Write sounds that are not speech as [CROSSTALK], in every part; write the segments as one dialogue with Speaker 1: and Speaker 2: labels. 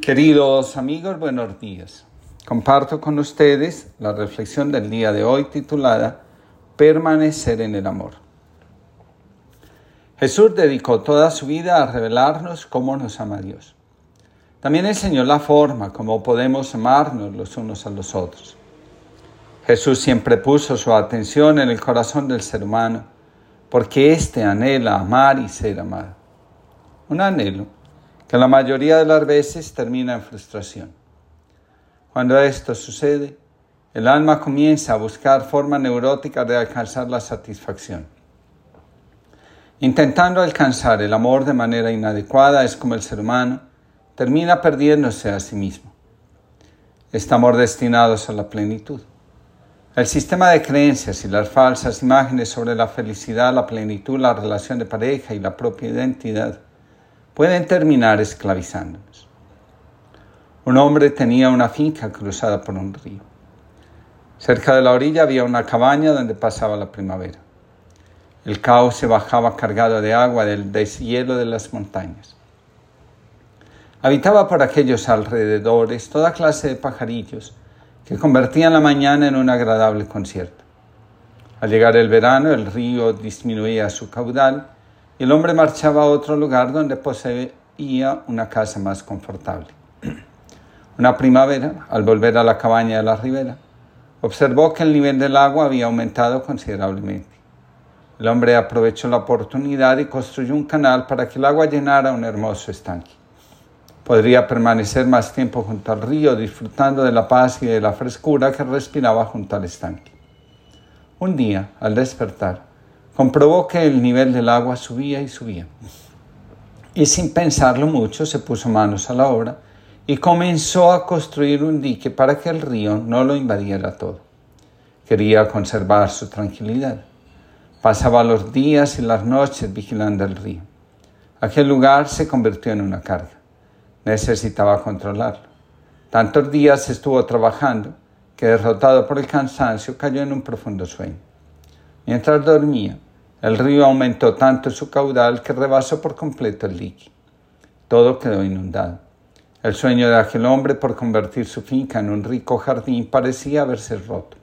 Speaker 1: Queridos amigos, buenos días. Comparto con ustedes la reflexión del día de hoy titulada Permanecer en el amor. Jesús dedicó toda su vida a revelarnos cómo nos ama Dios. También enseñó la forma como podemos amarnos los unos a los otros. Jesús siempre puso su atención en el corazón del ser humano, porque éste anhela amar y ser amado. Un anhelo que la mayoría de las veces termina en frustración. Cuando esto sucede, el alma comienza a buscar formas neuróticas de alcanzar la satisfacción. Intentando alcanzar el amor de manera inadecuada es como el ser humano termina perdiéndose a sí mismo. Estamos destinados a la plenitud. El sistema de creencias y las falsas imágenes sobre la felicidad, la plenitud, la relación de pareja y la propia identidad pueden terminar esclavizándonos. Un hombre tenía una finca cruzada por un río. Cerca de la orilla había una cabaña donde pasaba la primavera. El cauce bajaba cargado de agua del deshielo de las montañas. Habitaba por aquellos alrededores toda clase de pajarillos que convertían la mañana en un agradable concierto. Al llegar el verano, el río disminuía su caudal el hombre marchaba a otro lugar donde poseía una casa más confortable. [CLEARS THROAT] Una primavera, al volver a la cabaña de la ribera, observó que el nivel del agua había aumentado considerablemente. El hombre aprovechó la oportunidad y construyó un canal para que el agua llenara un hermoso estanque. Podría permanecer más tiempo junto al río disfrutando de la paz y de la frescura que respiraba junto al estanque. Un día, al despertar, comprobó que el nivel del agua subía y subía. Y sin pensarlo mucho se puso manos a la obra y comenzó a construir un dique para que el río no lo invadiera todo. Quería conservar su tranquilidad. Pasaba los días y las noches vigilando el río. Aquel lugar se convirtió en una carga. Necesitaba controlarlo. Tantos días estuvo trabajando que derrotado por el cansancio cayó en un profundo sueño. Mientras dormía, el río aumentó tanto su caudal que rebasó por completo el dique. Todo quedó inundado. El sueño de aquel hombre por convertir su finca en un rico jardín parecía haberse roto.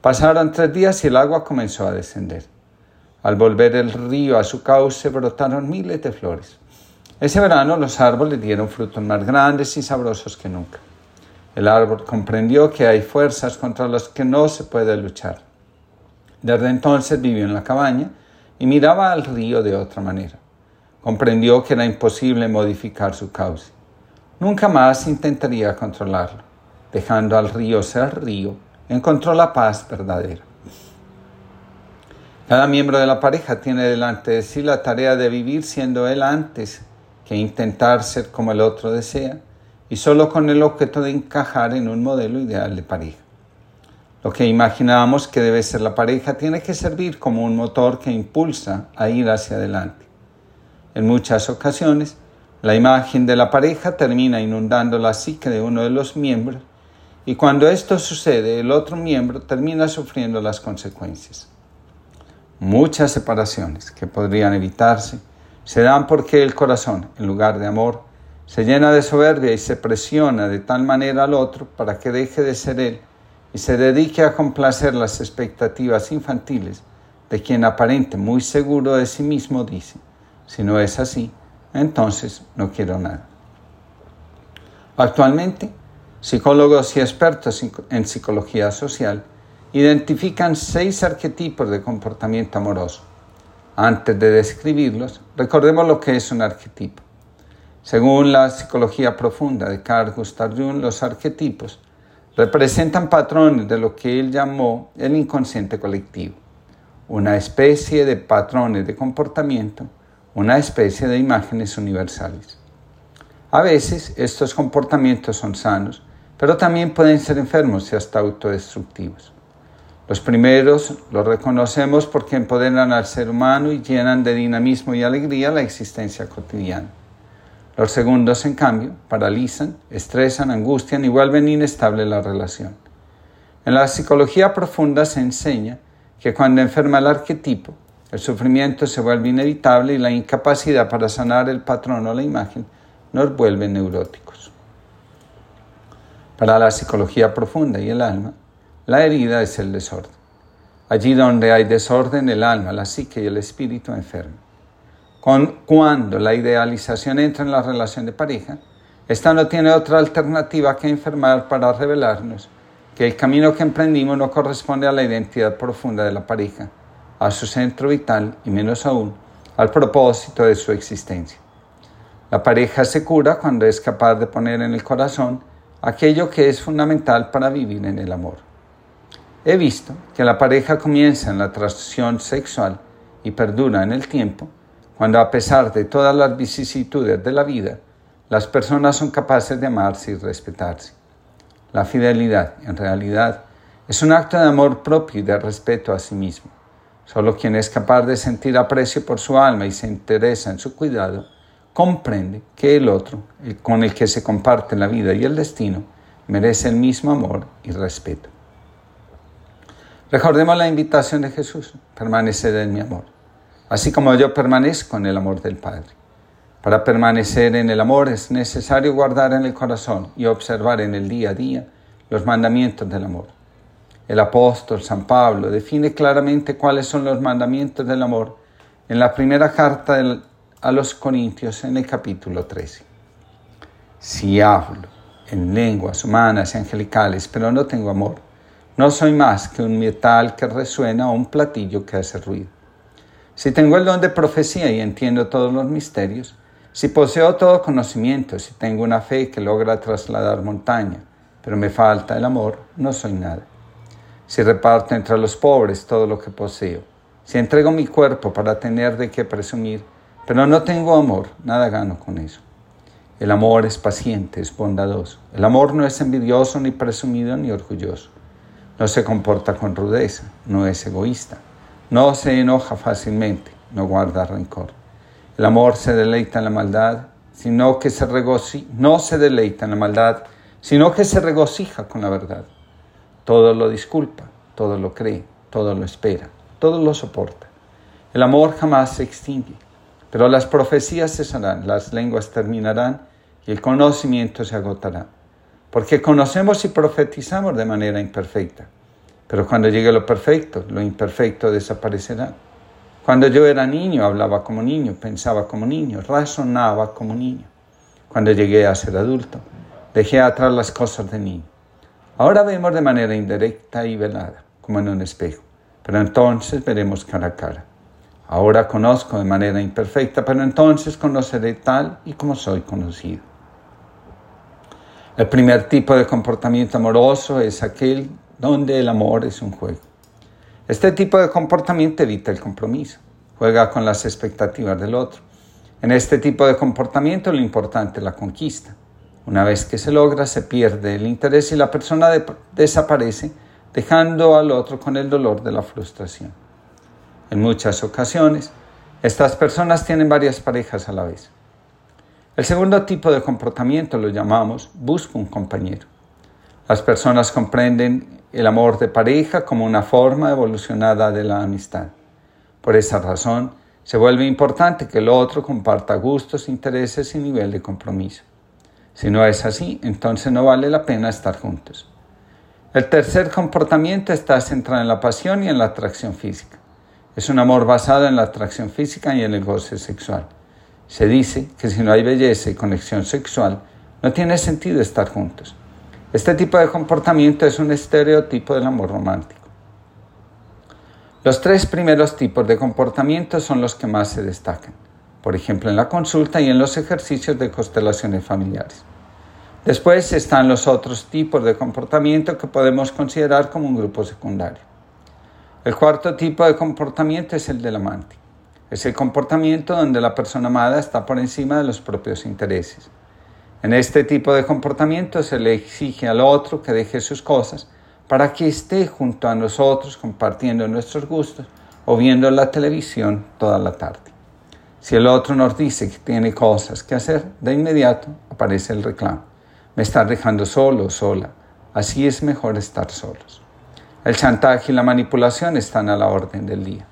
Speaker 1: Pasaron tres días y el agua comenzó a descender. Al volver el río a su cauce brotaron miles de flores. Ese verano los árboles dieron frutos más grandes y sabrosos que nunca. El árbol comprendió que hay fuerzas contra las que no se puede luchar. Desde entonces vivió en la cabaña y miraba al río de otra manera. Comprendió que era imposible modificar su cauce. Nunca más intentaría controlarlo. Dejando al río ser río, encontró la paz verdadera. Cada miembro de la pareja tiene delante de sí la tarea de vivir siendo él antes que intentar ser como el otro desea y solo con el objeto de encajar en un modelo ideal de pareja. Lo que imaginábamos que debe ser la pareja tiene que servir como un motor que impulsa a ir hacia adelante. En muchas ocasiones, la imagen de la pareja termina inundando la psique de uno de los miembros y cuando esto sucede, el otro miembro termina sufriendo las consecuencias. Muchas separaciones que podrían evitarse se dan porque el corazón, en lugar de amor, se llena de soberbia y se presiona de tal manera al otro para que deje de ser él y se dedique a complacer las expectativas infantiles de quien aparente muy seguro de sí mismo dice, si no es así, entonces no quiero nada. Actualmente, psicólogos y expertos en psicología social identifican seis arquetipos de comportamiento amoroso. Antes de describirlos, recordemos lo que es un arquetipo. Según la psicología profunda de Carl Gustav Jung, los arquetipos representan patrones de lo que él llamó el inconsciente colectivo, una especie de patrones de comportamiento, una especie de imágenes universales. A veces estos comportamientos son sanos, pero también pueden ser enfermos y hasta autodestructivos. Los primeros los reconocemos porque empoderan al ser humano y llenan de dinamismo y alegría la existencia cotidiana. Los segundos, en cambio, paralizan, estresan, angustian y vuelven inestable la relación. En la psicología profunda se enseña que cuando enferma el arquetipo, el sufrimiento se vuelve inevitable y la incapacidad para sanar el patrón o la imagen nos vuelven neuróticos. Para la psicología profunda y el alma, la herida es el desorden. Allí donde hay desorden, el alma, la psique y el espíritu enferman. Cuando la idealización entra en la relación de pareja, esta no tiene otra alternativa que enfermar para revelarnos que el camino que emprendimos no corresponde a la identidad profunda de la pareja, a su centro vital y menos aún al propósito de su existencia. La pareja se cura cuando es capaz de poner en el corazón aquello que es fundamental para vivir en el amor. He visto que la pareja comienza en la atracción sexual y perdura en el tiempo cuando a pesar de todas las vicisitudes de la vida, las personas son capaces de amarse y respetarse. La fidelidad, en realidad, es un acto de amor propio y de respeto a sí mismo. Solo quien es capaz de sentir aprecio por su alma y se interesa en su cuidado, comprende que el otro, con el que se comparte la vida y el destino, merece el mismo amor y respeto. Recordemos la invitación de Jesús, permanecer en mi amor, así como yo permanezco en el amor del Padre. Para permanecer en el amor es necesario guardar en el corazón y observar en el día a día los mandamientos del amor. El apóstol San Pablo define claramente cuáles son los mandamientos del amor en la primera carta a los Corintios en el capítulo 13. Si hablo en lenguas humanas y angelicales, pero no tengo amor, no soy más que un metal que resuena o un platillo que hace ruido. Si tengo el don de profecía y entiendo todos los misterios, si poseo todo conocimiento, si tengo una fe que logra trasladar montaña, pero me falta el amor, no soy nada. Si reparto entre los pobres todo lo que poseo, si entrego mi cuerpo para tener de qué presumir, pero no tengo amor, nada gano con eso. El amor es paciente, es bondadoso. El amor no es envidioso, ni presumido, ni orgulloso. No se comporta con rudeza, no es egoísta. No se enoja fácilmente, no guarda rencor. El amor se deleita en la maldad, sino que se regocija, no se deleita en la maldad, sino que se regocija con la verdad. Todo lo disculpa, todo lo cree, todo lo espera, todo lo soporta. El amor jamás se extingue, pero las profecías cesarán, las lenguas terminarán y el conocimiento se agotará. Porque conocemos y profetizamos de manera imperfecta, pero cuando llegue lo perfecto, lo imperfecto desaparecerá. Cuando yo era niño hablaba como niño, pensaba como niño, razonaba como niño. Cuando llegué a ser adulto, dejé atrás las cosas de niño. Ahora vemos de manera indirecta y velada, como en un espejo, pero entonces veremos cara a cara. Ahora conozco de manera imperfecta, pero entonces conoceré tal y como soy conocido. El primer tipo de comportamiento amoroso es aquel donde el amor es un juego. Este tipo de comportamiento evita el compromiso, juega con las expectativas del otro. En este tipo de comportamiento lo importante es la conquista. Una vez que se logra, se pierde el interés y la persona desaparece, dejando al otro con el dolor de la frustración. En muchas ocasiones, estas personas tienen varias parejas a la vez. El segundo tipo de comportamiento lo llamamos busco un compañero. Las personas comprenden el amor de pareja como una forma evolucionada de la amistad. Por esa razón, se vuelve importante que el otro comparta gustos, intereses y nivel de compromiso. Si no es así, entonces no vale la pena estar juntos. El tercer comportamiento está centrado en la pasión y en la atracción física. Es un amor basado en la atracción física y en el goce sexual. Se dice que si no hay belleza y conexión sexual, no tiene sentido estar juntos. Este tipo de comportamiento es un estereotipo del amor romántico. Los tres primeros tipos de comportamiento son los que más se destacan, por ejemplo en la consulta y en los ejercicios de constelaciones familiares. Después están los otros tipos de comportamiento que podemos considerar como un grupo secundario. El cuarto tipo de comportamiento es el del amante. Es el comportamiento donde la persona amada está por encima de los propios intereses. En este tipo de comportamiento se le exige al otro que deje sus cosas para que esté junto a nosotros compartiendo nuestros gustos o viendo la televisión toda la tarde. Si el otro nos dice que tiene cosas que hacer, de inmediato aparece el reclamo. Me está dejando solo o sola. Así es mejor estar solos. El chantaje y la manipulación están a la orden del día.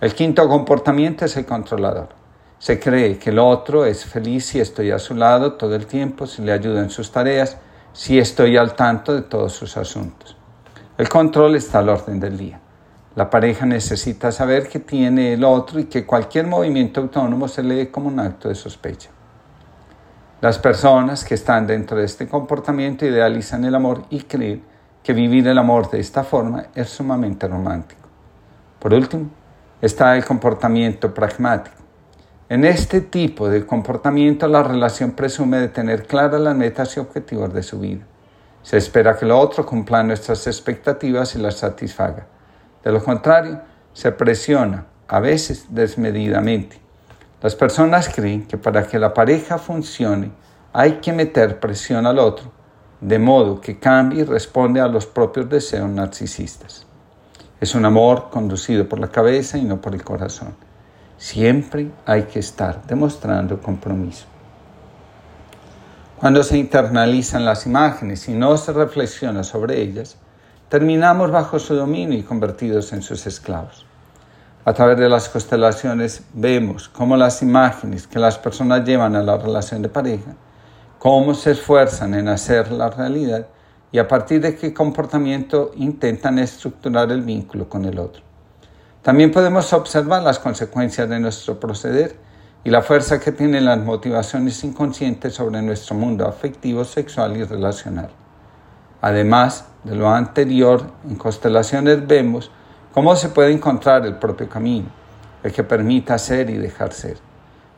Speaker 1: El quinto comportamiento es el controlador. Se cree que el otro es feliz si estoy a su lado todo el tiempo, si le ayudo en sus tareas, si estoy al tanto de todos sus asuntos. El control está al orden del día. La pareja necesita saber que tiene el otro y que cualquier movimiento autónomo se lee como un acto de sospecha. Las personas que están dentro de este comportamiento idealizan el amor y creen que vivir el amor de esta forma es sumamente romántico. Por último, está el comportamiento pragmático. En este tipo de comportamiento la relación presume de tener claras las metas y objetivos de su vida. Se espera que el otro cumpla nuestras expectativas y las satisfaga. De lo contrario, se presiona, a veces desmedidamente. Las personas creen que para que la pareja funcione hay que meter presión al otro, de modo que cambie y responde a los propios deseos narcisistas. Es un amor conducido por la cabeza y no por el corazón. Siempre hay que estar demostrando compromiso. Cuando se internalizan las imágenes y no se reflexiona sobre ellas, terminamos bajo su dominio y convertidos en sus esclavos. A través de las constelaciones vemos cómo las imágenes que las personas llevan a la relación de pareja, cómo se esfuerzan en hacer la realidad y a partir de qué comportamiento intentan estructurar el vínculo con el otro. También podemos observar las consecuencias de nuestro proceder y la fuerza que tienen las motivaciones inconscientes sobre nuestro mundo afectivo, sexual y relacional. Además de lo anterior, en constelaciones vemos cómo se puede encontrar el propio camino, el que permita ser y dejar ser.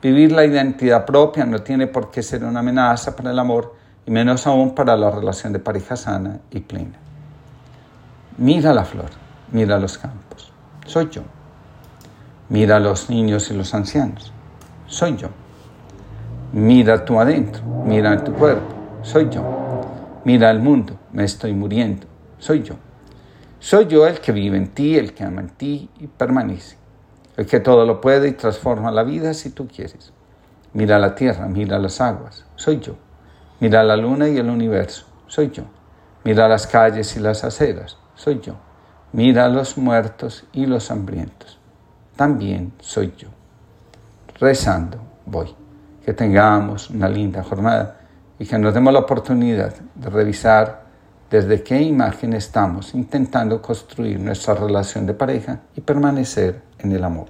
Speaker 1: Vivir la identidad propia no tiene por qué ser una amenaza para el amor y menos aún para la relación de pareja sana y plena. Mira la flor, mira los campos, soy yo. Mira a los niños y los ancianos, soy yo. Mira tú adentro, mira tu cuerpo, soy yo. Mira el mundo, me estoy muriendo, soy yo. Soy yo el que vive en ti, el que ama en ti y permanece, el que todo lo puede y transforma la vida si tú quieres. Mira la tierra, mira las aguas, soy yo. Mira la luna y el universo, soy yo. Mira las calles y las aceras, soy yo. Mira los muertos y los hambrientos, también soy yo. Rezando voy. Que tengamos una linda jornada y que nos demos la oportunidad de revisar desde qué imagen estamos intentando construir nuestra relación de pareja y permanecer en el amor.